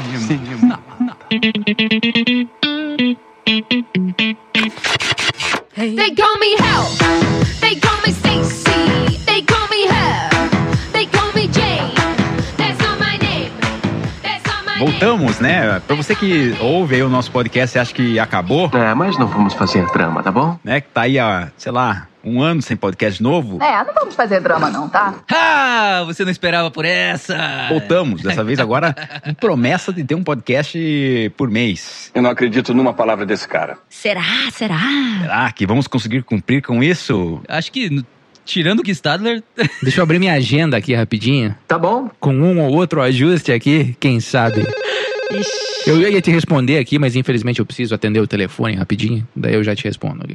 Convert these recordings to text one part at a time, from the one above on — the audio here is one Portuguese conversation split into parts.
Cinema. Cinema. They call me Hell. They call me Stacy. They call me Her. They call me Jane. That's not my name. That's not my name. Voltamos, né? Pra você que ouve aí o nosso podcast e acha que acabou, É, mas não vamos fazer drama, tá bom? né? Que tá aí há, sei lá, um ano sem podcast novo. É, não vamos fazer drama não, tá? Ah, você não esperava por essa? Voltamos, dessa vez agora com promessa de ter um podcast por mês. Eu não acredito numa palavra desse cara. Será? Será? Será que vamos conseguir cumprir com isso? Acho que, tirando o Stadler, Deixa eu abrir minha agenda aqui rapidinho. Tá bom. Com um ou outro ajuste aqui, quem sabe? Eu ia te responder aqui, mas infelizmente eu preciso atender o telefone rapidinho. Daí eu já te respondo.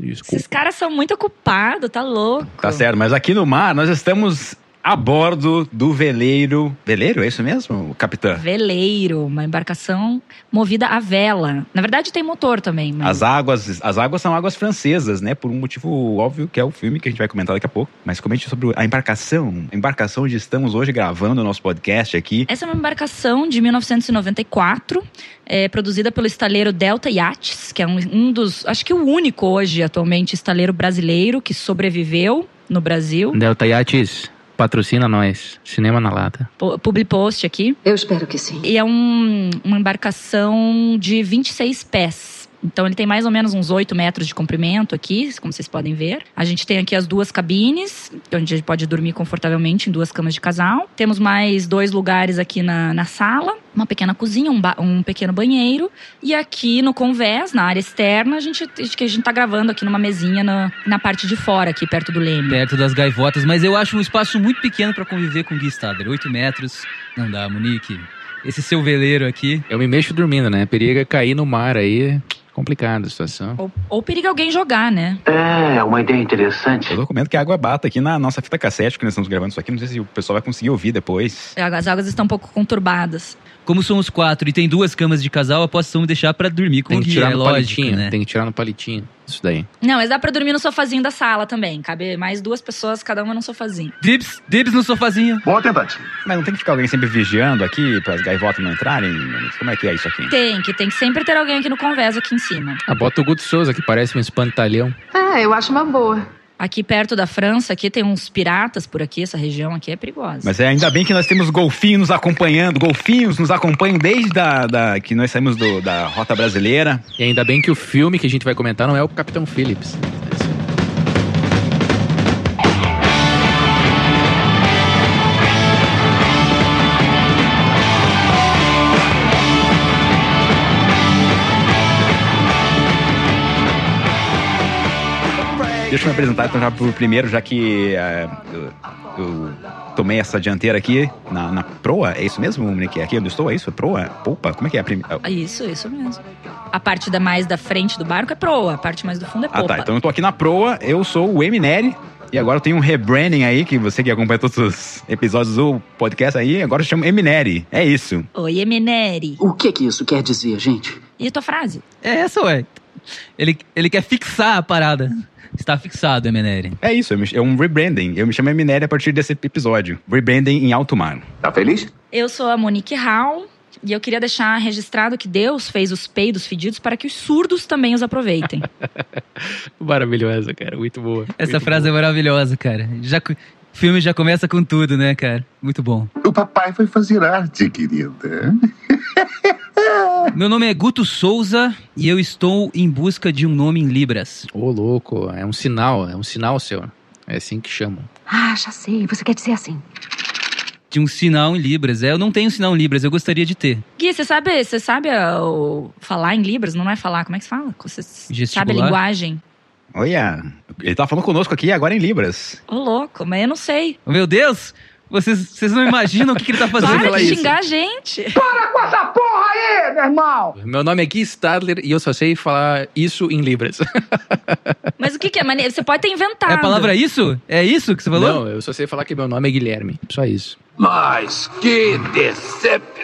Desculpa. Esses caras são muito ocupados, tá louco. Tá certo, mas aqui no mar nós estamos a bordo do veleiro. Veleiro, é isso mesmo, capitã? Veleiro, uma embarcação movida a vela. Na verdade tem motor também, mas As águas, as águas são águas francesas, né? Por um motivo óbvio que é o filme que a gente vai comentar daqui a pouco. Mas comente sobre a embarcação, a embarcação onde estamos hoje gravando o nosso podcast aqui. essa é uma embarcação de 1994, é, produzida pelo estaleiro Delta Yachts, que é um, um dos, acho que o único hoje atualmente estaleiro brasileiro que sobreviveu no Brasil. Delta Yachts, patrocina nós. Cinema na lata. Pu- Publipost aqui. Eu espero que sim. E é um- uma embarcação de 26 pés. Então ele tem mais ou menos uns 8 metros de comprimento aqui, como vocês podem ver. A gente tem aqui as duas cabines, onde a gente pode dormir confortavelmente em duas camas de casal. Temos mais dois lugares aqui na, na sala, uma pequena cozinha, um, ba- um pequeno banheiro. E aqui no convés, na área externa, a gente, que a gente tá gravando aqui numa mesinha na, na parte de fora, aqui perto do leme. perto das gaivotas, mas eu acho um espaço muito pequeno pra conviver com o Gui Stadler. 8 metros, não dá, Monique. Esse seu veleiro aqui. Eu me mexo dormindo, né? Periga cair no mar aí. Complicada a situação. Ou, ou periga alguém jogar, né? É, uma ideia interessante. Eu documento que a água bata aqui na nossa fita cassete, que nós estamos gravando isso aqui. Não sei se o pessoal vai conseguir ouvir depois. As águas estão um pouco conturbadas. Como somos quatro e tem duas camas de casal, eu posso me deixar pra dormir com Tem o que tirar é no lógico, palitinho. né? Tem que tirar no palitinho. Isso daí. Não, mas dá pra dormir no sofazinho da sala também. Cabe mais duas pessoas, cada uma num sofazinho. Dibs, dibs no sofazinho. Boa tentativa. Mas não tem que ficar alguém sempre vigiando aqui para as gaivotas não entrarem? Como é que é isso aqui? Tem, que tem que sempre ter alguém aqui no convés, aqui em cima. Ah, bota o Guto Souza, que parece um espantalhão. É, eu acho uma boa. Aqui perto da França, aqui tem uns piratas por aqui, essa região aqui é perigosa. Mas é ainda bem que nós temos golfinhos nos acompanhando. Golfinhos nos acompanham desde da, da- que nós saímos do- da rota brasileira. E ainda bem que o filme que a gente vai comentar não é o Capitão Phillips. Deixa eu me apresentar então já pro primeiro, já que é, eu, eu tomei essa dianteira aqui na, na proa. É isso mesmo, Monique? Aqui onde eu estou, é isso? É proa? Polpa? Como é que é a primeira? Ah, Isso, isso mesmo. A parte da mais da frente do barco é proa, a parte mais do fundo é Ah, popa. tá. Então eu tô aqui na proa, eu sou o Emineri. E agora eu tenho um rebranding aí, que você que acompanha todos os episódios do podcast aí, agora eu chamo Emineri. É isso. Oi, Emineri. O que que isso quer dizer, gente? E a tua frase? É essa, ué. Ele, ele quer fixar a parada. Está fixado, Emeneri. É isso, eu me- é um rebranding. Eu me chamo Emineri a partir desse episódio. Rebranding em alto mar. Tá feliz? Eu sou a Monique Hall e eu queria deixar registrado que Deus fez os peidos fedidos para que os surdos também os aproveitem. Maravilhosa, cara. Muito boa. Essa Muito frase é maravilhosa, cara. Já, o filme já começa com tudo, né, cara? Muito bom. O papai foi fazer arte, querida. Meu nome é Guto Souza e eu estou em busca de um nome em Libras. Ô, louco. É um sinal. É um sinal seu. É assim que chamam. Ah, já sei. Você quer dizer assim. De um sinal em Libras. É, eu não tenho sinal em Libras, eu gostaria de ter. Gui, você sabe, você sabe o- falar em Libras? Não é falar, como é que se fala? Você sabe a linguagem? Olha, ele tá falando conosco aqui agora em Libras. Ô, louco, mas eu não sei. Meu Deus! Vocês, vocês não imaginam o que, que ele tá fazendo. Para falar de isso. xingar a gente. Meu nome é Gui Stadler e eu só sei falar isso em Libras. Mas o que, que é? Mane- Você pode ter inventado. É a palavra isso? É isso que você falou? Não, eu só sei falar que meu nome é Guilherme. Só isso. Mas que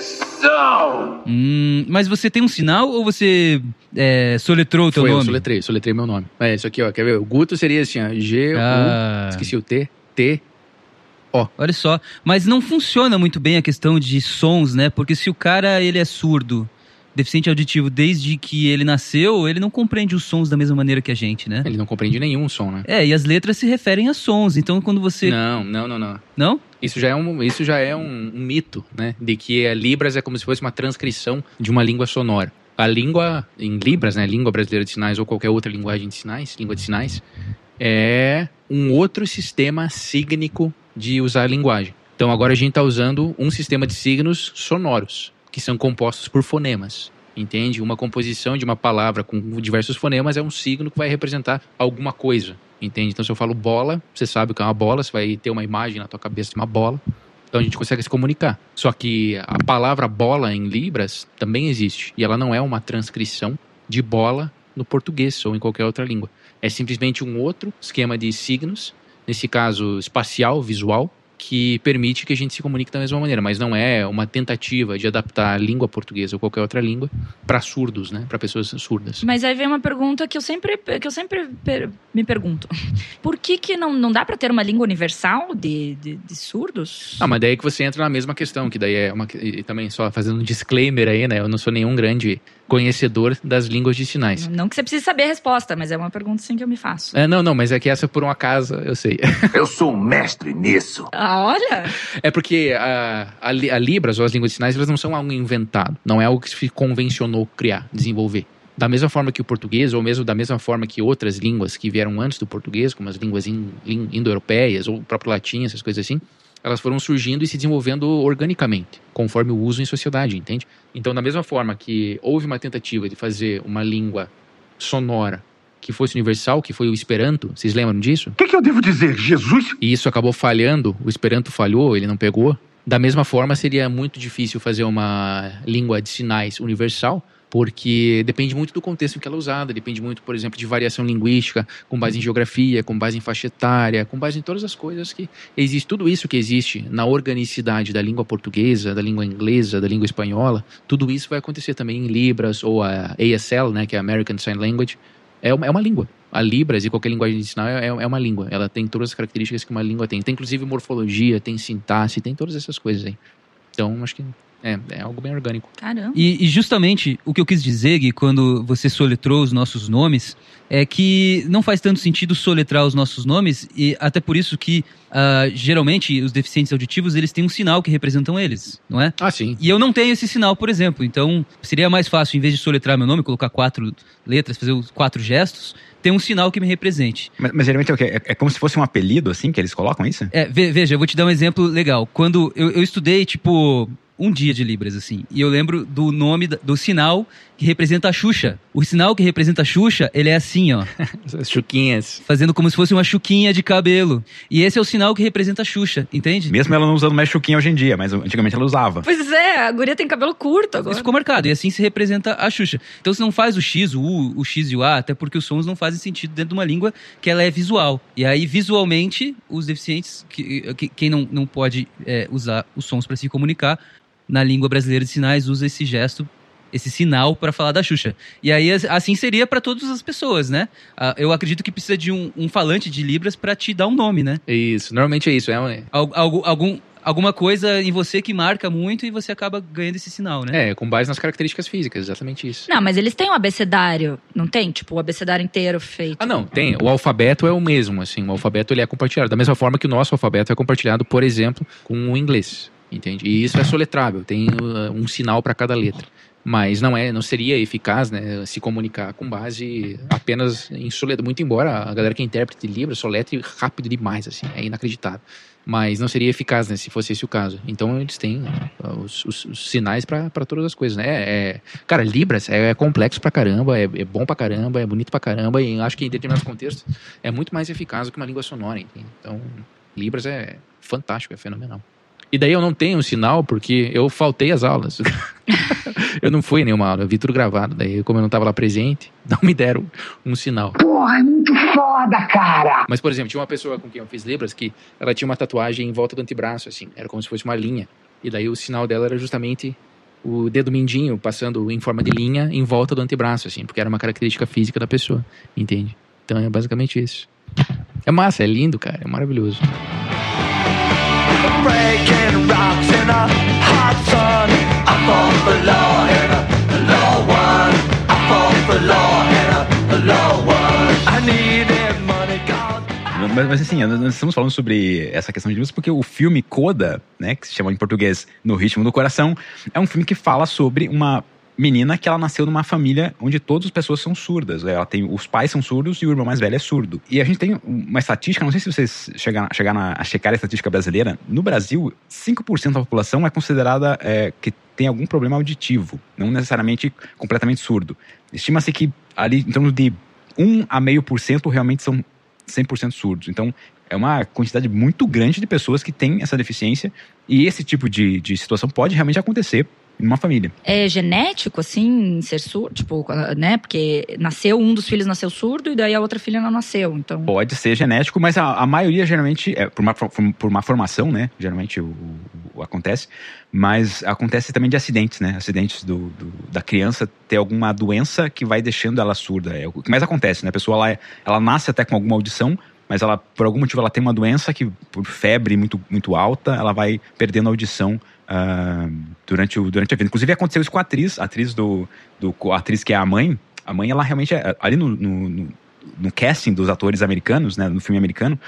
decepção! Hum, mas você tem um sinal ou você é, soletrou o teu Foi, eu nome? soletrei, soletrei meu nome. É isso aqui, ó. Quer ver? O Guto seria assim, ó. G, U. Ah. Esqueci o T. T. O. Olha só, mas não funciona muito bem a questão de sons, né? Porque se o cara ele é surdo, deficiente auditivo desde que ele nasceu, ele não compreende os sons da mesma maneira que a gente, né? Ele não compreende nenhum som, né? É, e as letras se referem a sons. Então quando você Não, não, não, não. não? Isso já é um, isso já é um, um mito, né? De que a Libras é como se fosse uma transcrição de uma língua sonora. A língua em Libras, né? Língua brasileira de sinais ou qualquer outra linguagem de sinais, língua de sinais, é um outro sistema sígnico de usar a linguagem. Então agora a gente está usando um sistema de signos sonoros, que são compostos por fonemas. Entende? Uma composição de uma palavra com diversos fonemas é um signo que vai representar alguma coisa. Entende? Então, se eu falo bola, você sabe o que é uma bola, você vai ter uma imagem na tua cabeça de uma bola. Então a gente consegue se comunicar. Só que a palavra bola em Libras também existe. E ela não é uma transcrição de bola no português ou em qualquer outra língua. É simplesmente um outro esquema de signos, nesse caso espacial, visual, que permite que a gente se comunique da mesma maneira, mas não é uma tentativa de adaptar a língua portuguesa ou qualquer outra língua para surdos, né, para pessoas surdas. Mas aí vem uma pergunta que eu sempre, que eu sempre per- me pergunto. Por que, que não, não dá pra ter uma língua universal de, de, de surdos? Ah, mas daí que você entra na mesma questão, que daí é uma. E também só fazendo um disclaimer aí, né? Eu não sou nenhum grande conhecedor das línguas de sinais. Não que você precise saber a resposta, mas é uma pergunta sim que eu me faço. É, não, não, mas é que essa por um acaso, eu sei. Eu sou um mestre nisso. Ah, olha! É porque a, a, a Libras ou as línguas de sinais, elas não são algo inventado. Não é algo que se convencionou criar, desenvolver. Da mesma forma que o português, ou mesmo da mesma forma que outras línguas que vieram antes do português, como as línguas in- lin- indo-europeias ou o próprio latim, essas coisas assim, elas foram surgindo e se desenvolvendo organicamente, conforme o uso em sociedade, entende? Então, da mesma forma que houve uma tentativa de fazer uma língua sonora que fosse universal, que foi o Esperanto, vocês lembram disso? O que, que eu devo dizer? Jesus? e isso acabou falhando, o Esperanto falhou, ele não pegou. Da mesma forma, seria muito difícil fazer uma língua de sinais universal, porque depende muito do contexto em que ela é usada, depende muito, por exemplo, de variação linguística, com base em geografia, com base em faixa etária, com base em todas as coisas que existe, tudo isso que existe na organicidade da língua portuguesa, da língua inglesa, da língua espanhola, tudo isso vai acontecer também em Libras ou a ASL, né, que é a American Sign Language, é uma, é uma língua. A Libras e qualquer linguagem de sinal é, é uma língua. Ela tem todas as características que uma língua tem. Tem inclusive morfologia, tem sintaxe, tem todas essas coisas aí. Então, acho que é, é algo bem orgânico. Caramba. E, e justamente o que eu quis dizer, Gui, quando você soletrou os nossos nomes, é que não faz tanto sentido soletrar os nossos nomes, e até por isso que ah, geralmente os deficientes auditivos eles têm um sinal que representam eles, não é? Ah, sim. E eu não tenho esse sinal, por exemplo. Então, seria mais fácil, em vez de soletrar meu nome, colocar quatro letras, fazer os quatro gestos, ter um sinal que me represente. Mas, mas geralmente é o quê? É, é como se fosse um apelido, assim, que eles colocam isso? É, ve- veja, eu vou te dar um exemplo legal. Quando eu, eu estudei, tipo, um dia de Libras, assim, e eu lembro do nome, do sinal que representa a Xuxa. O sinal que representa a Xuxa, ele é assim, ó, As chuquinhas. fazendo como se fosse uma chuquinha de cabelo. E esse é o sinal que representa a Xuxa, entende? Mesmo ela não usando mais chuquinha hoje em dia, mas antigamente ela usava. Pois é, a guria tem cabelo curto agora. Isso ficou marcado, e assim se representa a Xuxa. Então você não faz o X, o U, o X e o A, até porque os sons não fazem sentido dentro de uma língua que ela é visual. E aí, visualmente, os deficientes, que, que- quem não, não pode é, usar os sons para se comunicar, na língua brasileira de sinais, usa esse gesto, esse sinal para falar da Xuxa. E aí, as- assim seria para todas as pessoas, né? Ah, Eu acredito que precisa de um, um falante de Libras para te dar um nome, né? Isso, normalmente é isso. É, um- algo- algum, alguma coisa em você que marca muito e você acaba ganhando esse sinal, né? é, com base nas características físicas, exatamente isso. Não, mas eles têm um abecedário, não tem? Tipo, o abecedário inteiro feito. Ah, não, tem. O alfabeto é o mesmo, assim. O alfabeto ele é compartilhado. Da mesma forma que o nosso alfabeto é compartilhado, por exemplo, com o inglês. Entende? E isso é soletrável, tem uh, um sinal para cada letra. Mas não é, não seria eficaz, né, se comunicar com base apenas em soletra. Muito embora a galera que é intérprete de Libras soletre rápido demais, assim, é inacreditável. Mas não seria eficaz, né, se fosse esse o caso. Então eles têm uh, os, os- os sinais para todas as coisas, né? É, cara, Libras é, é complexo pra caramba, é, é bom pra caramba, é bonito pra caramba, e acho que em determinados contextos é muito mais eficaz do que uma língua sonora, entende? Então, Libras é fantástico, é fenomenal. E daí eu não tenho um sinal porque eu faltei as aulas. eu não fui em nenhuma aula, eu vi tudo gravado. Daí, como eu não estava lá presente, não me deram um sinal. Porra, é muito foda, cara! Mas, por exemplo, tinha uma pessoa com quem eu fiz Libras que ela tinha uma tatuagem em volta do antebraço, assim, era como se fosse uma linha. E daí o sinal dela era justamente o dedo mindinho passando em forma de linha em volta do antebraço, assim, porque era uma característica física da pessoa, entende? Então é basicamente isso. É massa, é lindo, cara, é maravilhoso. Mas, mas assim, nós estamos falando sobre essa questão de música porque o filme Coda, né, que se chama em português No Ritmo do Coração, é um filme que fala sobre uma menina que ela nasceu numa família onde todas as pessoas são surdas. Ela tem os pais são surdos e o irmão mais velho é surdo. E a gente tem uma estatística, não sei se vocês chegaram, chegaram a checar a estatística brasileira. No Brasil, 5% da população é considerada é, que tem algum problema auditivo, não necessariamente completamente surdo. Estima-se que ali em torno de 1 a meio por cento realmente são 100% surdos. Então, é uma quantidade muito grande de pessoas que têm essa deficiência e esse tipo de, de situação pode realmente acontecer em uma família. É genético, assim, ser surdo? Tipo, né? Porque nasceu, um dos filhos nasceu surdo e daí a outra filha não nasceu. Então. Pode ser genético, mas a, a maioria geralmente é por uma, por uma formação, né? Geralmente o, o- o- acontece, mas acontece também de acidentes, né? Acidentes do, do- da criança ter alguma doença que vai deixando ela surda. É o que mais acontece, né? A pessoa ela, é- ela nasce até com alguma audição, mas ela, por algum motivo, ela tem uma doença que, por febre muito, muito alta, ela vai perdendo a audição uh, durante, o, durante a vida. Inclusive, aconteceu isso com a atriz, a atriz do, do a atriz que é a mãe. A mãe, ela realmente, é, ali no, no, no, casting dos atores americanos, né, no filme americano,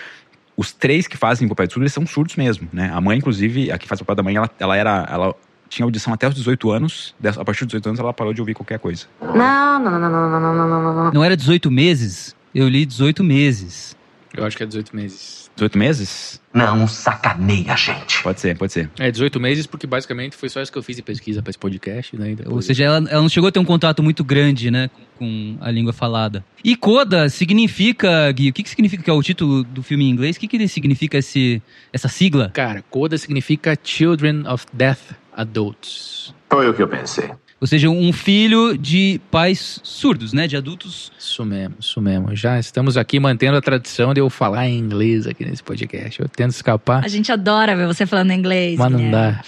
os três que fazem o papel de surdo, eles são surdos mesmo, né? A mãe, inclusive, a que faz o papel da mãe, ela, ela era... Ela, tinha audição até os 18 anos. A partir dos 18 anos ela parou de ouvir qualquer coisa. Não, não, não, não, não, não, não, não. Não era 18 meses? Eu li 18 meses. Eu acho que é 18 meses. 18 meses? Não sacaneia, gente. Pode ser, pode ser. É 18 meses porque basicamente foi só isso que eu fiz de pesquisa pra esse podcast. Né? Depois- Ou seja, ela, ela não chegou a ter um contato muito grande, né, com a língua falada. E coda significa, Gui, o que, que significa que é o título do filme em inglês? O que, que ele significa esse, essa sigla? Cara, CODA significa Children of Deaf Adults. Foi o que eu pensei. Ou seja, um filho de pais surdos, né, de adultos. Isso mesmo, isso mesmo. Já estamos aqui mantendo a tradição de eu falar em inglês aqui nesse podcast. Eu tento escapar, A gente adora ver você falando inglês. mas não Guilherme. dá.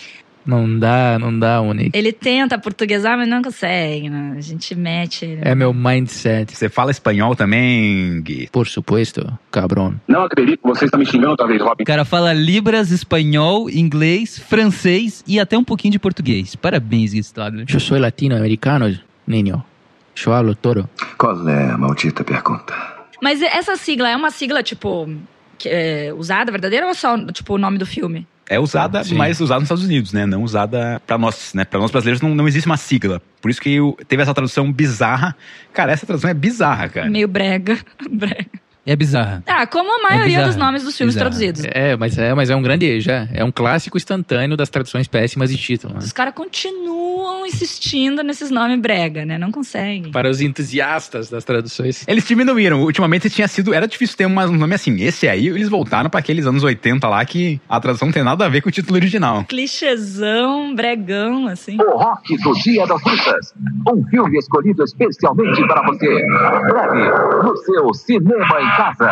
Não dá, não dá, Unique. Ele tenta portuguesar, mas não consegue, né? A gente mete. ele. É meu mindset. Você fala espanhol também, Gui? Por supuesto, cabrón. Não acredito que você está me xingando outra vez, Robin. O cara fala libras, espanhol, inglês, francês e até um pouquinho de português. Parabéns, Gui Stadler. Eu sou latino-americano, niño. Eu hablo todo. Qual é a maldita pergunta? Mas essa sigla é uma sigla, tipo, que é usada, verdadeira, ou é só, tipo, o nome do filme? É usada, Sim. mas usada nos Estados Unidos, né? Não usada pra nós, né? Pra nós brasileiros não, não existe uma sigla. Por isso que o- teve essa tradução bizarra. Cara, essa tradução é bizarra, cara. Meio brega. brega. É bizarra. Ah, como a maioria bizarro. dos nomes dos filmes Bizarro. traduzidos. É, mas é, mas é um grande já. É um clássico instantâneo das traduções péssimas de título. né? Os caras continuam insistindo nesses nomes brega, né? Não conseguem. Para os entusiastas das traduções. Eles diminuíram. Ultimamente tinha sido. Era difícil ter um nome assim. Esse aí, eles voltaram pra aqueles anos 80 lá que a tradução não tem nada a ver com o título original. Clichêzão, bregão, assim. O Rock do Dia das Bruxas. Um filme escolhido especialmente para você. Breve no seu cinema em casa.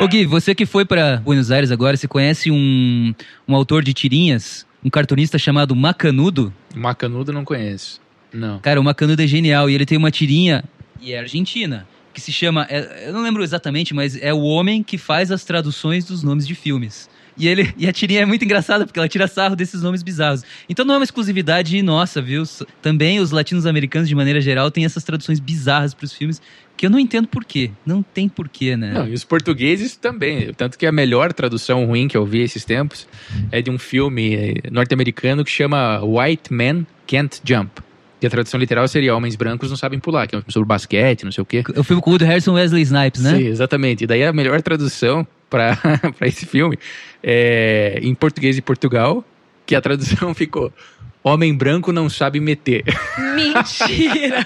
Ô Gui, você que foi pra Buenos Aires agora, você conhece um, um autor de tirinhas, um cartunista chamado Macanudo? Macanudo não conheço. Não. Cara, o Macanudo é genial e ele tem uma tirinha, e é argentina, que se chama, é- eu não lembro exatamente, mas é o homem que faz as traduções dos nomes de filmes. E, ele, e a tirinha é muito engraçada, porque ela tira sarro desses nomes bizarros. Então não é uma exclusividade nossa, viu? Também os latinos-americanos, de maneira geral, têm essas traduções bizarras pros filmes, que eu não entendo por quê. Não tem porquê, né? Não, e os portugueses também. Tanto que a melhor tradução ruim que eu vi esses tempos é de um filme eh, norte-americano que chama White Men Can't Jump. E a tradução literal seria Homens Brancos Não Sabem Pular, que é um filme sobre basquete, não sei o quê. O filme com o Woody Harrison Wesley Snipes, né? Sim, exatamente. E daí a melhor tradução para esse filme é em português de Portugal, que a tradução ficou Homem branco não sabe meter. Mentira!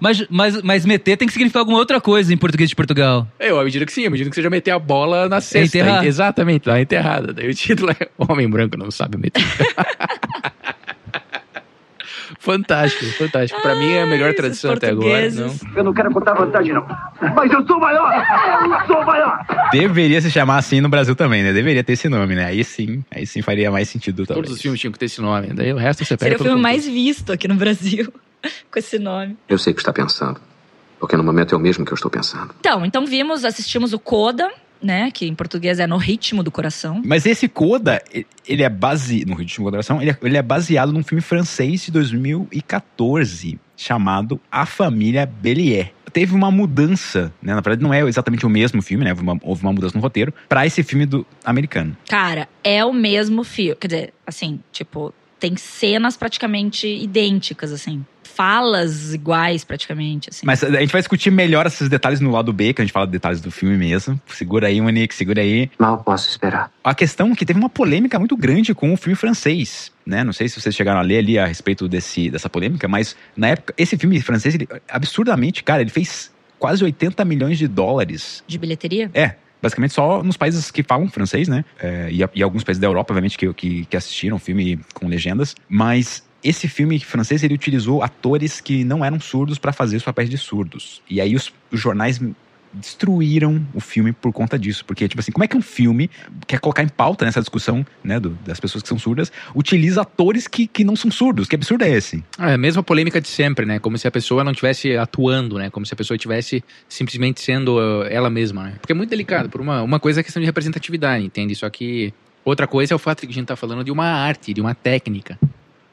Mas, mas, mas meter tem que significar alguma outra coisa em português de Portugal. Eu, à medida que sim, à medida que você já meter a bola na cesta. enterrar. Exatamente, lá enterrada. Daí o título é Homem branco não sabe meter. Fantástico, fantástico. Pra mim é a melhor Ai, esses até agora. Não. Eu não quero contar vantagem, não. Mas eu sou maior! Eu sou maior! Deveria se chamar assim no Brasil também, né? Deveria ter esse nome, né? Aí sim, aí sim faria mais sentido talvez. Todos os filmes tinham que ter esse nome. Daí o resto você pega Seria o filme mais visto aqui no Brasil, com esse nome. Eu sei o que está pensando. Porque no momento é o mesmo que eu estou pensando. Então, então vimos, assistimos o Coda, né? Que em português é No Ritmo do Coração. Mas esse Coda, ele é base no ritmo de moderação, ele é, ele é baseado num filme francês de 2014 chamado A Família Bélier. Teve uma mudança, né? Na verdade, não é exatamente o mesmo filme, né? Houve uma, houve uma mudança no roteiro para esse filme do americano. Cara, é o mesmo filme. Quer dizer, assim, tipo, tem cenas praticamente idênticas, assim. Falas iguais, praticamente, assim. Mas a gente vai discutir melhor esses detalhes no lado B, que a gente fala de detalhes do filme mesmo. Segura aí, Monique, segura aí. Mal posso esperar. A questão é que teve uma polêmica muito grande com o filme francês, né? Não sei se vocês chegaram a ler ali a respeito desse, dessa polêmica, mas na época, esse filme francês, ele, absurdamente, cara, ele fez quase 80 milhões de dólares. De bilheteria? É. Basicamente só nos países que falam francês, né? É, e, e alguns países da Europa, obviamente, que, que, que assistiram o filme com legendas. Mas esse filme francês, ele utilizou atores que não eram surdos para fazer os papéis de surdos. E aí os, os jornais destruíram o filme por conta disso. Porque, tipo assim, como é que um filme quer colocar em pauta nessa discussão, né, do- das pessoas que são surdas, utiliza atores que, que não são surdos? Que absurdo é esse? É a mesma polêmica de sempre, né? Como se a pessoa não estivesse atuando, né? Como se a pessoa estivesse simplesmente sendo uh, ela mesma, né? Porque é muito delicado. Por uma, uma coisa é a questão de representatividade, entende? Só que outra coisa é o fato de que a gente tá falando de uma arte, de uma técnica.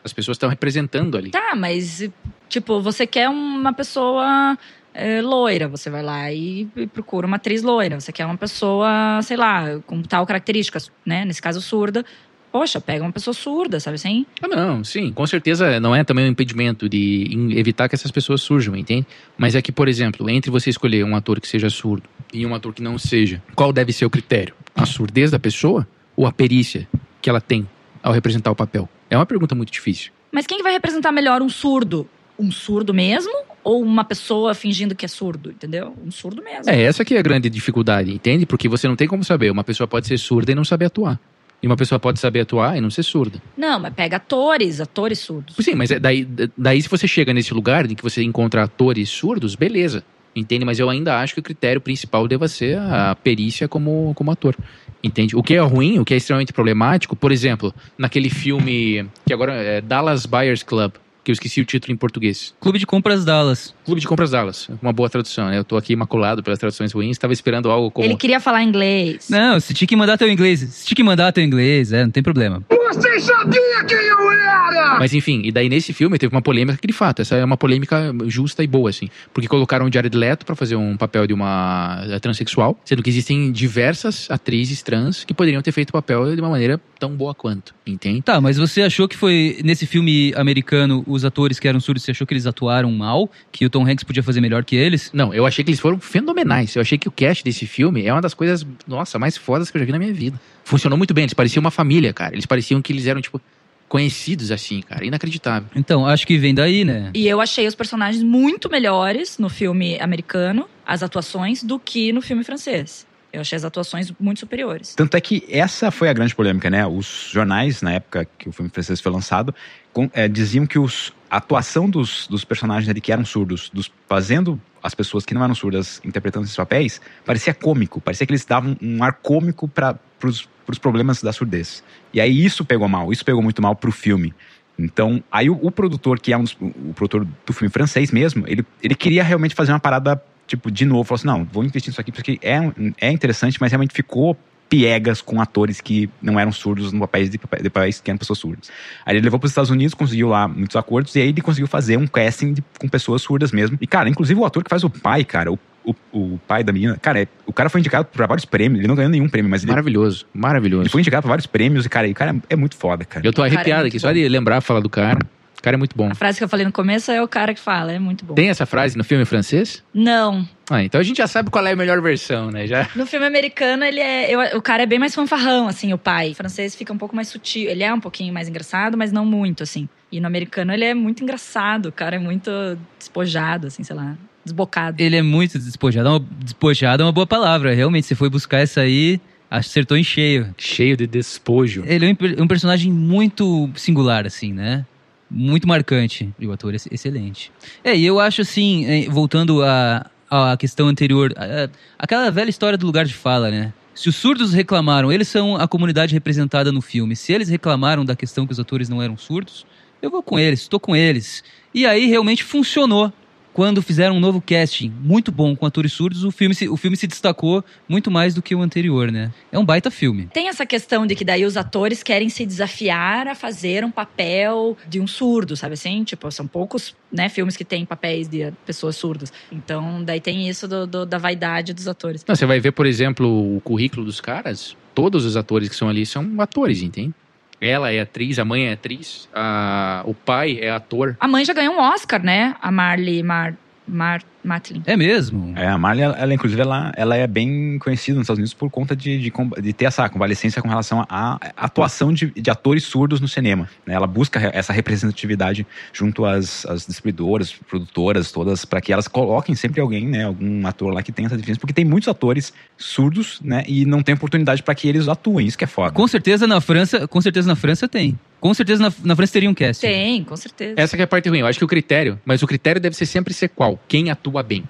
As pessoas estão representando ali. Tá, mas, tipo, você quer uma pessoa é, loira, você vai lá e, e procura uma atriz loira. Você quer uma pessoa, sei lá, com tal característica, né? Nesse caso, surda. Poxa, pega uma pessoa surda, sabe assim? Ah, não, sim, com certeza não é também um impedimento de evitar que essas pessoas surjam, entende? Mas é que, por exemplo, entre você escolher um ator que seja surdo e um ator que não seja, qual deve ser o critério? A surdez da pessoa ou a perícia que ela tem ao representar o papel? É uma pergunta muito difícil. Mas quem que vai representar melhor um surdo? Um surdo mesmo? Ou uma pessoa fingindo que é surdo, entendeu? Um surdo mesmo. É, essa que é a grande dificuldade, entende? Porque você não tem como saber. Uma pessoa pode ser surda e não saber atuar. E uma pessoa pode saber atuar e não ser surda. Não, mas pega atores, atores surdos. Sim, mas é daí, daí se você chega nesse lugar em que você encontra atores surdos, beleza. Entende? Mas eu ainda acho que o critério principal deva ser a perícia como, como ator. Entende? O que é ruim, o que é extremamente problemático, por exemplo, naquele filme que agora é Dallas Buyers Club, que eu esqueci o título em português. Clube de Compras Dallas. Clube de Compras Dallas. Uma boa tradução, né? Eu tô aqui imaculado pelas traduções ruins, estava esperando algo como. Ele queria falar inglês. Não, você tinha que mandar teu inglês. Você tinha que mandar teu inglês, é, não tem problema. Você sabia quem eu era! Mas enfim, e daí nesse filme teve uma polêmica que de fato, essa é uma polêmica justa e boa, assim. Porque colocaram o Jared Leto pra fazer um papel de uma eh, transexual, sendo que existem diversas atrizes trans que poderiam ter feito o papel de uma maneira tão boa quanto, entende? Tá, mas você achou que foi nesse filme americano os atores que eram surdos, você achou que eles atuaram mal? Que o Tom Hanks podia fazer melhor que eles? Não, eu achei que eles foram fenomenais. Eu achei que o cast desse filme é uma das coisas, nossa, mais fodas que eu já vi na minha vida. Funcionou muito bem, eles pareciam uma família, cara. Eles pareciam que eles eram, tipo, conhecidos assim, cara. Inacreditável. Então, acho que vem daí, né? E eu achei os personagens muito melhores no filme americano, as atuações, do que no filme francês. Eu achei as atuações muito superiores. Tanto é que essa foi a grande polêmica, né? Os jornais, na época que o filme francês foi lançado, com- eh, diziam que os, a atuação dos, dos personagens ali que eram surdos, dos, fazendo as pessoas que não eram surdas interpretando esses papéis, parecia cômico. Parecia que eles davam um ar cômico para os problemas da surdez. E aí isso pegou mal, isso pegou muito mal pro filme. Então, aí o, o produtor, que é um dos, o produtor do filme francês mesmo, ele, ele queria realmente fazer uma parada, tipo, de novo. Falou assim, não, vou investir nisso aqui porque é, é interessante, mas realmente ficou piegas com atores que não eram surdos no papéis de, de papéis que eram pessoas surdas. Aí ele levou para os Estados Unidos, conseguiu lá muitos acordos, e aí ele conseguiu fazer um casting de- com pessoas surdas mesmo. E, cara, inclusive o ator que faz o pai, cara, o, o, o pai da menina, cara, é- o cara foi indicado para vários prêmios, ele não ganhou nenhum prêmio, mas ele, Maravilhoso, maravilhoso. ele foi indicado para vários prêmios, e, cara, e o cara é, é muito foda, cara. Eu tô é arrepiado muito aqui, só bom. de lembrar, falar do cara. O cara é muito bom. A frase que eu falei no começo é o cara que fala, é muito bom. Tem essa frase no filme francês? Não. Ah, então a gente já sabe qual é a melhor versão, né? Já. No filme americano, ele é. eu- o cara é bem mais fanfarrão, assim, o pai. O francês fica um pouco mais sutil. Ele é um pouquinho mais engraçado, mas não muito, assim. E no americano ele é muito engraçado. O cara é muito despojado, assim, sei lá, desbocado. Ele é muito despojado. É uma- Despojado é uma boa palavra. Realmente, você foi buscar essa aí, acertou em cheio. Cheio de despojo. Ele é um um personagem muito singular, assim, né? Muito marcante. E o ator é ex- excelente. É, e eu acho assim, voltando à à questão anterior, a- a- aquela velha história do lugar de fala, né? Se os surdos reclamaram, eles são a comunidade representada no filme. Se eles reclamaram da questão que os atores não eram surdos, eu vou com eles, estou com eles. E aí realmente funcionou. Quando fizeram um novo casting muito bom com atores surdos, o filme, se, o filme se destacou muito mais do que o anterior, né? É um baita filme. Tem essa questão de que daí os atores querem se desafiar a fazer um papel de um surdo, sabe assim? Tipo, são poucos né, filmes que têm papéis de pessoas surdas. Então, daí tem isso do- do- da vaidade dos atores. Não, você vai ver, por exemplo, o currículo dos caras. Todos os atores que são ali são atores, entende? Ela é atriz, a mãe é atriz, a- o pai é ator. A mãe já ganhou um Oscar, né? A Marley Mar, Mar, Matlin. É mesmo? É, a Marley, ela, ela, inclusive, ela, ela é bem conhecida nos Estados Unidos por conta de, de, de ter essa convalescência com relação à atuação de, de atores surdos no cinema. né? Ela busca essa representatividade junto às, às distribuidoras, produtoras, todas, para que elas coloquem sempre alguém, né, algum ator lá que tenha essa deficiência, porque tem muitos atores surdos, né, e não tem oportunidade para que eles atuem. Isso que é foda. Com certeza na França, com certeza na França tem. Com certeza na, na França teria um casting. Tem, com certeza. Essa que é a parte ruim. Eu acho que o critério, mas o critério deve ser sempre ser qual? Quem atua bem.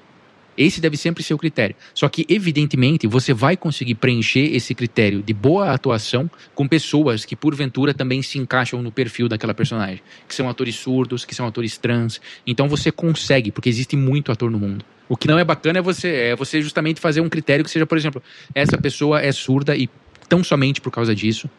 Esse deve sempre ser o critério. Só que, evidentemente, você vai conseguir preencher esse critério de boa atuação com pessoas que, porventura, também se encaixam no perfil daquela personagem. Que são atores surdos, que são atores trans. Então você consegue, porque existe muito ator no mundo. O que não é bacana é você, é você justamente fazer um critério que seja, por exemplo, essa pessoa é surda e tão somente por causa disso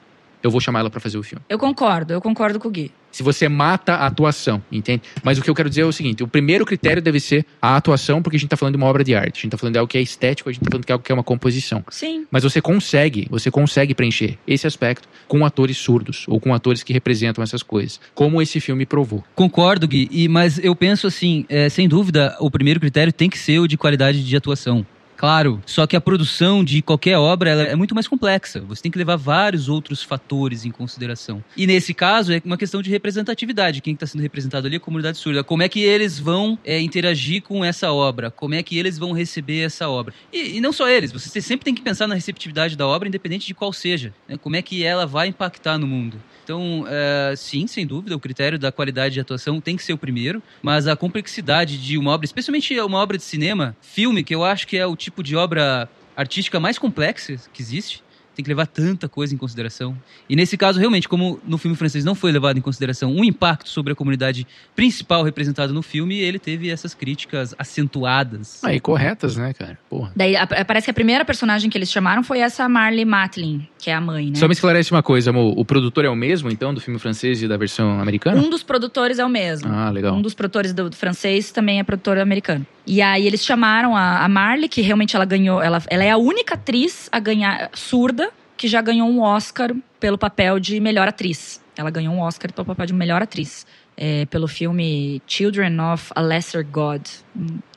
eu vou chamar ela pra fazer o filme. Eu concordo, eu concordo com o Gui. Se você mata a atuação, entende? Mas o que eu quero dizer é o seguinte: o primeiro critério deve ser a atuação, porque a gente tá falando de uma obra de arte. A gente tá falando de algo que é estético, a gente tá falando de algo que é uma composição. Sim. Mas você consegue, você consegue preencher esse aspecto com atores surdos ou com atores que representam essas coisas, como esse filme provou. Concordo, Gui, e, mas eu penso assim, é, sem dúvida, o primeiro critério tem que ser o de qualidade de atuação. Claro, só que a produção de qualquer obra é muito mais complexa. Você tem que levar vários outros fatores em consideração. E nesse caso é uma questão de representatividade. Quem está sendo representado ali é a comunidade surda. Como é que eles vão é, interagir com essa obra? Como é que eles vão receber essa obra? E, e não só eles. Você sempre tem que pensar na receptividade da obra, independente de qual seja. né? Como é que ela vai impactar no mundo? Então, é, sim, sem dúvida, o critério da qualidade de atuação tem que ser o primeiro, mas a complexidade de uma obra, especialmente uma obra de cinema, filme, que eu acho que é o tipo de obra artística mais complexa que existe, tem que levar tanta coisa em consideração. E nesse caso, realmente, como no filme francês não foi levado em consideração um impacto sobre a comunidade principal representada no filme, ele teve essas críticas acentuadas. Aí, corretas, né, cara? Porra. Daí a- parece que a primeira personagem que eles chamaram foi essa Marley Matlin, que é a mãe, né? Só me esclarece uma coisa, amor. O produtor é o mesmo, então, do filme francês e da versão americana? Um dos produtores é o mesmo. Ah, legal. Um dos produtores do, do francês também é produtor americano. E aí eles chamaram a, a Marley, que realmente ela ganhou. Ela, ela é a única atriz a ganhar surda que já ganhou um Oscar pelo papel de melhor atriz. Ela ganhou um Oscar pelo papel de melhor atriz. é, pelo filme Children of a Lesser God.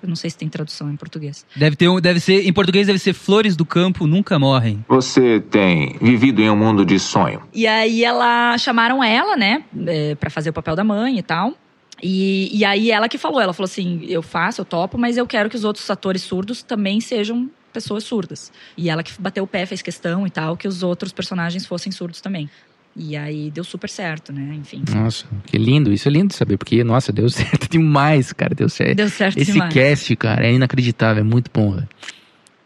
Eu não sei se tem tradução em português. Deve ter um, deve ser, em português deve ser Flores do Campo Nunca Morrem. Você tem vivido em um mundo de sonho. E aí ela chamaram ela, né, é, para fazer o papel da mãe e tal. E, e aí ela que falou, ela falou assim, eu faço, eu topo, mas eu quero que os outros atores surdos também sejam pessoas surdas. E ela que bateu o pé, fez questão e tal, que os outros personagens fossem surdos também. E aí deu super certo, né? Enfim. Nossa, que lindo. Isso é lindo de saber, porque, nossa, deu certo demais, cara. Deu certo. Deu certo Esse demais. cast, cara, é inacreditável, é muito bom, velho.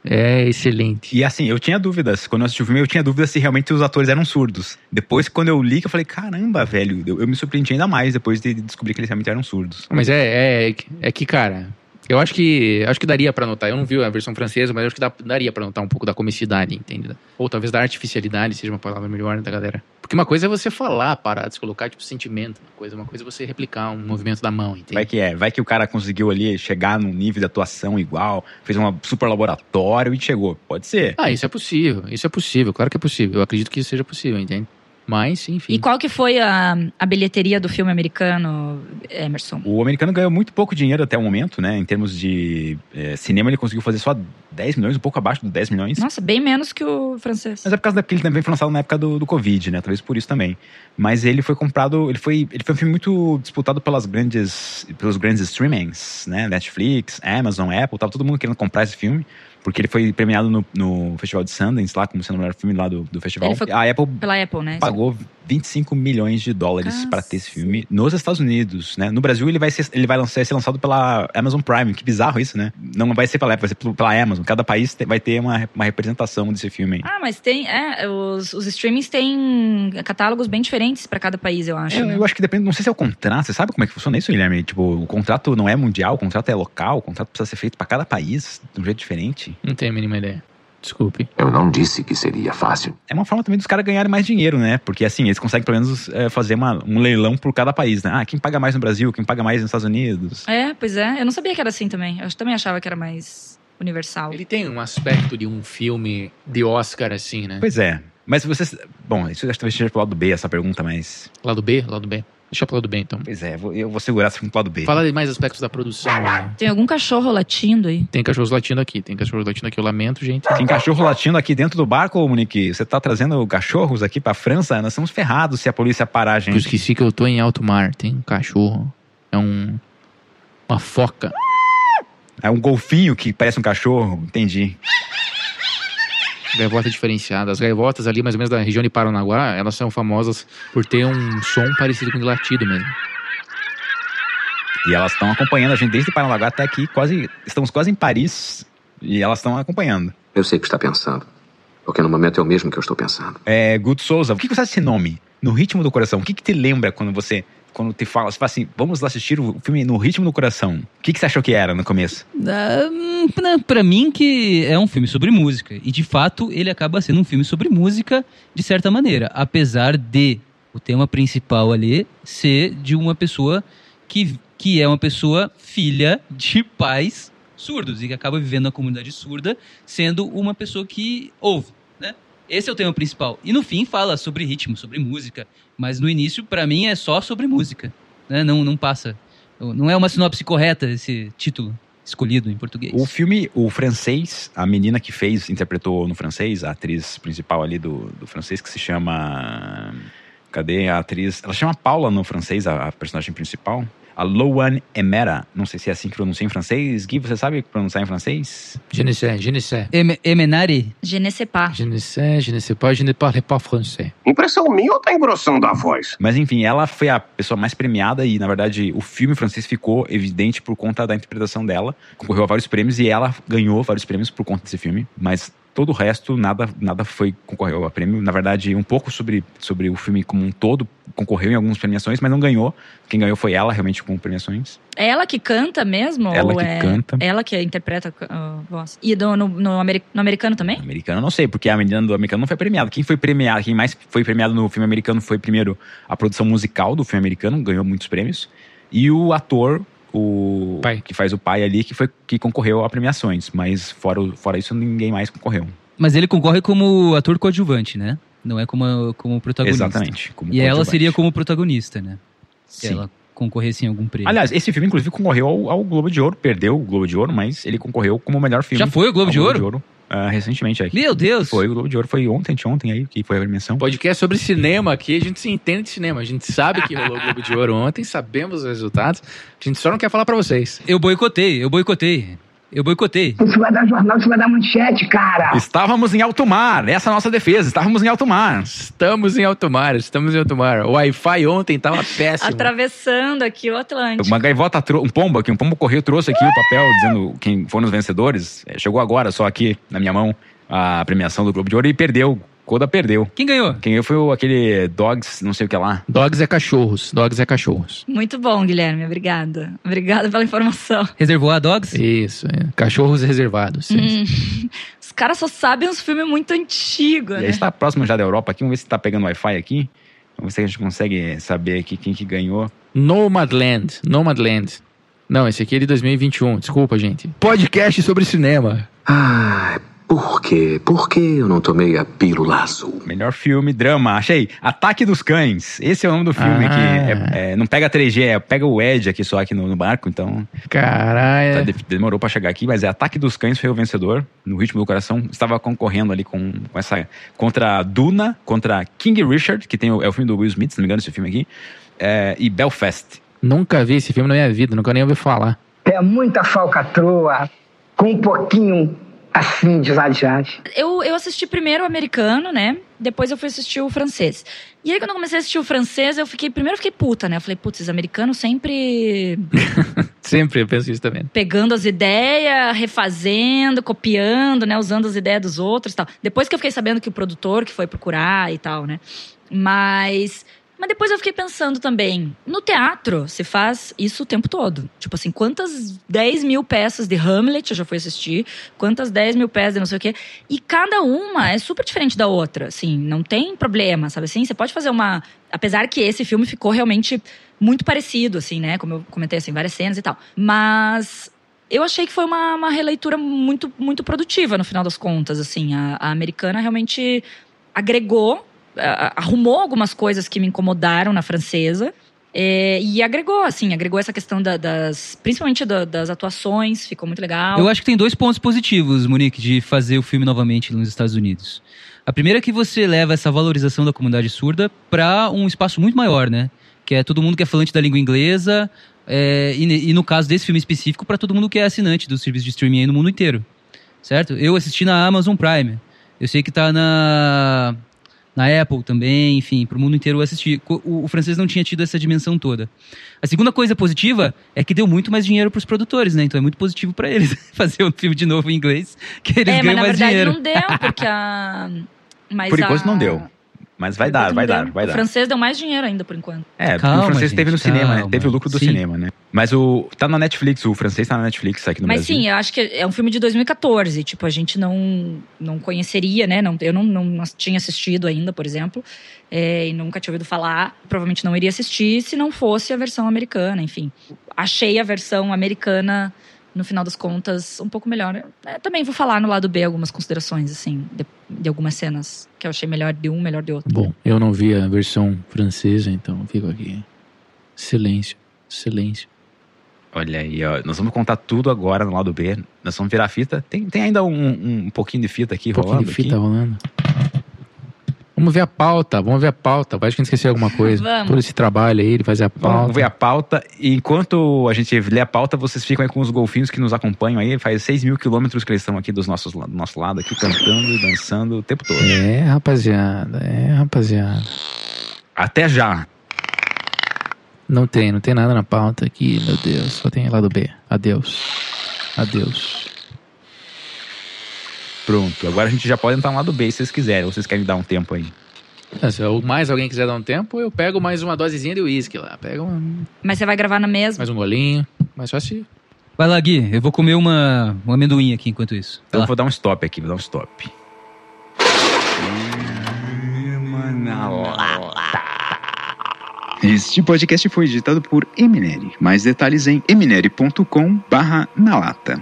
É excelente. E assim, eu tinha dúvidas. Quando eu assisti o filme, eu tinha dúvidas se realmente os atores eram surdos. Depois, quando eu li, que eu falei, caramba, velho, eu, eu me surpreendi ainda mais depois de descobrir que eles realmente eram surdos. Mas é, é, é que, cara, eu acho que acho que daria pra notar. Eu não vi a versão francesa, mas eu acho que dá- daria pra notar um pouco da comicidade, entende? Ou talvez da artificialidade seja uma palavra melhor da galera. Porque uma coisa é você falar, parar, se colocar, tipo, sentimento na coisa. Uma coisa é você replicar um movimento da mão, entende? Vai que é, vai que o cara conseguiu ali chegar num nível de atuação igual, fez um super laboratório e chegou. Pode ser. Ah, isso é possível. Isso é possível. Claro que é possível. Eu acredito que isso seja possível, entende? Mas, enfim. E qual que foi a, a bilheteria do filme americano, Emerson? O americano ganhou muito pouco dinheiro até o momento, né? Em termos de eh, cinema, ele conseguiu fazer só 10 milhões, um pouco abaixo dos 10 milhões. Nossa, bem menos que o francês. Mas é por causa da- porque ele também foi lançado na época do, do Covid, né? Talvez por isso também. Mas ele foi comprado, ele foi, ele foi um filme muito disputado pelas grandes, pelos grandes streamings, né? Netflix, Amazon, Apple, tava todo mundo querendo comprar esse filme. Porque ele foi premiado no, no Festival de Sundance, lá, como sendo o melhor filme lá do, do festival. Ele foi A Apple Pela Apple, né? pagou 25 milhões de dólares para ter esse filme nos Estados Unidos, né? No Brasil ele vai ser, ele vai lançar, ser lançado pela Amazon Prime. Que bizarro isso, né? Não vai ser pela Apple, vai ser pela Amazon. Cada país te- vai ter uma, uma representação desse filme. aí. Ah, mas tem. É, os, os streamings têm catálogos bem diferentes pra cada país, eu acho. Eu, né? eu acho que depende, não sei se é o contrato. Você sabe como é que funciona isso, Guilherme? Tipo, o contrato não é mundial, o contrato é local, o contrato precisa ser feito para cada país de um jeito diferente. Não tenho a mínima ideia. Desculpe. Eu não disse que seria fácil. É uma forma também dos caras ganharem mais dinheiro, né? Porque assim, eles conseguem pelo menos é, fazer uma- um leilão por cada país, né? Ah, quem paga mais no Brasil, quem paga mais nos Estados Unidos. É, pois é. Eu não sabia que era assim também. Eu também achava que era mais universal. Ele tem um aspecto de um filme de Oscar, assim, né? Pois é. Mas vocês. Bom, isso acho que talvez seja pro lado B essa pergunta, mas. Lado B, lado B. Deixa pro lado B, então. Pois é, eu vou segurar essa pro lado B. Fala de mais aspectos da produção. né? Tem algum cachorro latindo aí? Tem cachorros latindo aqui, tem cachorros latindo aqui. Eu lamento, gente. Tem cachorro latindo aqui dentro do barco, Monique? Você tá trazendo cachorros aqui pra França? Nós estamos ferrados se a polícia parar a Eu gente. esqueci que eu tô em alto mar. Tem um cachorro. É um. Uma foca. É um golfinho que parece um cachorro, entendi. Gaivota diferenciada. As gaivotas ali, mais ou menos da região de Paranaguá, elas são famosas por ter um som parecido com de latido mesmo. E elas estão acompanhando a gente desde Paranaguá até aqui, quase. Estamos quase em Paris. E elas estão acompanhando. Eu sei o que está pensando. Porque no momento é o mesmo que eu estou pensando. É, Good Souza, o que, que você acha desse nome? No ritmo do coração. O que, que te lembra quando você. Quando te fala, você fala assim, vamos lá assistir o filme no ritmo do coração. O que, que você achou que era no começo? Ah, hum, pra- Pra mim que é um filme sobre música. E de fato ele acaba sendo um filme sobre música de certa maneira. Apesar de o tema principal ali ser de uma pessoa que, que é uma pessoa filha de pais surdos e que acaba vivendo na comunidade surda sendo uma pessoa que ouve, né? Esse é o tema principal. E no fim fala sobre ritmo, sobre música. Mas no início, pra mim, é só sobre música. Né? Não, não passa. Não é uma sinopse correta esse título escolhido em português. O filme, o francês, a menina que fez, interpretou no francês, a atriz principal ali do, do francês, que se chama. Cadê a atriz? Ela chama Paula no francês, a, a personagem principal. A Loan Emera. Não sei se é assim que pronuncia em francês. Gui, você sabe pronunciar em francês? Je ne sais, je ne sais. Em- Emenari? Je ne sais pas. Je ne sais, je ne sais pas, je ne parle pas français. Impressão minha ou tá engrossando a voz? Mas enfim, ela foi a pessoa mais premiada e, na verdade, o filme francês ficou evidente por conta da interpretação dela. Concorreu a vários prêmios e ela ganhou vários prêmios por conta desse filme. Mas todo o resto, nada, nada foi concorreu a prêmio. Na verdade, um pouco sobre, sobre o filme como um todo, concorreu em algumas premiações, mas não ganhou. Quem ganhou foi ela, realmente, com premiações. É ela que canta mesmo? Ela que é canta. Ela que interpreta a voz? E do- no, no ameri- no americano também? Americano, eu não sei, porque a menina do americano não foi premiada. Quem foi premiado, quem mais foi premiado no filme americano foi primeiro a produção musical do filme americano, ganhou muitos prêmios. E o ator, o Pai. que faz o pai ali, que foi que concorreu a premiações. Mas fora, fora isso, ninguém mais concorreu. Mas ele concorre como ator coadjuvante, né? Não é como, como protagonista. Exatamente. como E ela seria como protagonista, né? Se Sim. ela concorresse em algum prêmio. Aliás, esse filme, inclusive, concorreu ao, ao Globo de Ouro, perdeu o Globo de Ouro, mas ele concorreu como o melhor filme. Já foi o Globo ao de Ouro? Ah, recentemente. Aqui. Meu Deus! Foi o Globo de Ouro, foi ontem, ontem aí, que foi a premiação. Podcast sobre cinema aqui, a gente se entende de cinema. A gente sabe que rolou o Globo de Ouro ontem, sabemos os resultados. A gente só não quer falar pra vocês. Eu boicotei, eu boicotei. Eu boicotei. Isso vai dar jornal, isso vai dar manchete, cara. Estávamos em alto mar, essa é a nossa defesa, estávamos em alto mar. Estamos em alto mar, estamos em alto mar. O Wi-Fi ontem tava péssimo. Atravessando aqui o Atlântico. Uma gaivota, um pombo aqui, um pombo correio trouxe aqui o papel dizendo quem foram os vencedores. É, chegou agora, só aqui na minha mão, a premiação do Globo de Ouro e perdeu. Coda perdeu. Quem ganhou? Quem ganhou foi o, aquele Dogs, não sei o que lá. Dogs é cachorros, dogs é cachorros. Muito bom, Guilherme. Obrigada. Obrigada pela informação. Reservoir Dogs? Isso, é. cachorros reservados. sim. Hum. Os caras só sabem uns filmes muito antigos, E né? aí está próximo já da Europa aqui, vamos ver se tá pegando Wi-Fi aqui. Vamos ver se a gente consegue saber aqui quem que ganhou. Nomadland, Nomadland. Não, esse aqui é de 2021, desculpa, gente. Podcast sobre cinema. Ai, por quê? Por que eu não tomei a pílula azul? Melhor filme, drama. Achei. Ataque dos Cães. Esse é o nome do filme Ah. aqui. É- é, não pega 3G, é, pega o Edge aqui só aqui no, no barco, então tá, Caralho. de- demorou pra chegar aqui, mas é Ataque dos Cães foi o vencedor. No ritmo do coração, estava concorrendo ali com, com essa contra Duna, contra King Richard, que tem o, é o filme do Will Smith, se não me engano, esse filme aqui, é, e Belfast. Nunca vi esse filme na minha vida, nunca nem ouvi falar. É muita falcatrua com um pouquinho assim, de jazz. Eu, eu assisti primeiro o americano, né? Depois eu fui assistir o francês. E aí, quando eu comecei a assistir o francês, eu fiquei. Primeiro eu fiquei puta, né? Eu falei, putz, os americanos sempre Sempre eu penso isso também. pegando as ideias, refazendo, copiando, né? Usando as ideias dos outros e tal. Depois que eu fiquei sabendo que o produtor que foi procurar e tal, né? Mas. Mas depois eu fiquei pensando também, no teatro se faz isso o tempo todo. Tipo assim, quantas 10 mil peças de Hamlet eu já fui assistir, quantas 10 mil peças de não sei o quê. E cada uma é super diferente da outra, assim, não tem problema, sabe assim? Você pode fazer uma. Apesar que esse filme ficou realmente muito parecido, assim, né? Como eu comentei, assim, várias cenas e tal. Mas eu achei que foi uma, uma releitura muito, muito produtiva, no final das contas, assim. A, a americana realmente agregou, arrumou algumas coisas que me incomodaram na francesa. é, e agregou, assim, agregou essa questão da- das. Principalmente da- das atuações, ficou muito legal. Eu acho que tem dois pontos positivos, Monique, de fazer o filme novamente nos Estados Unidos. A primeira é que você leva essa valorização da comunidade surda para um espaço muito maior, né? Que é todo mundo que é falante da língua inglesa, é, e, e no caso desse filme específico, para todo mundo que é assinante do serviço de streaming aí no mundo inteiro. Certo? Eu assisti na Amazon Prime. Eu sei que tá na, na Apple também, enfim, pro mundo inteiro eu assisti. Co- O, o francês não tinha tido essa dimensão toda. A segunda coisa positiva é que deu muito mais dinheiro pros produtores, né? Então é muito positivo para eles fazer um filme de novo em inglês, que eles é, mas ganham na mais verdade dinheiro. não deu, porque a. Mas Por enquanto a- não deu. Mas vai dar, vai dar, vai o dar. francês deu mais dinheiro ainda, por enquanto. É, Calma, o francês gente, teve no cinema, né? calma. Teve o lucro do Sim. cinema, né? Mas o. Tá na Netflix, o francês tá na Netflix aqui no Mas Brasil. sim, eu acho que é um filme de 2014. Tipo, a gente não, não conheceria, né? Não, eu não, não, não tinha assistido ainda, por exemplo. é, e nunca tinha ouvido falar. Provavelmente não iria assistir se não fosse a versão americana, enfim. Achei a versão americana, no final das contas, um pouco melhor. É, também vou falar no lado B algumas considerações, assim, de, de algumas cenas que eu achei melhor de um, melhor de outro. Bom, eu não vi a versão francesa, então fico aqui. Silêncio, silêncio. Olha aí, ó. Nós vamos contar tudo agora no lado B. Nós vamos virar a fita. Tem, tem ainda um, um pouquinho de fita aqui Um pouquinho rolando. de fita aqui. rolando. Vamos ver a pauta, vamos ver a pauta. Acho que a gente esqueceu alguma coisa. Vamos. Todo esse trabalho aí, ele fazer a pauta. Vamos ver a pauta. E enquanto a gente lê a pauta, vocês ficam aí com os golfinhos que nos acompanham aí. Faz 6 mil quilômetros que eles estão aqui dos nossos, do nosso lado, aqui cantando e dançando o tempo todo. É, rapaziada, é, rapaziada. Até já. Não tem, não tem nada na pauta aqui, meu Deus. Só tem lado B. Adeus. Adeus. Pronto. Agora a gente já pode entrar no lado B se vocês quiserem. Ou vocês querem dar um tempo aí. Ah, Se mais alguém quiser dar um tempo, eu pego mais uma dosezinha de uísque lá. Pega um, Mas você vai gravar na mesma? mais um golinho. Só se. Vai lá, Gui, eu vou comer uma, um amendoim aqui enquanto isso. Vai Então eu lá. vou dar um stop aqui, vou dar um stop. Este podcast foi editado por Emineri. Mais detalhes em emineri.com/na lata.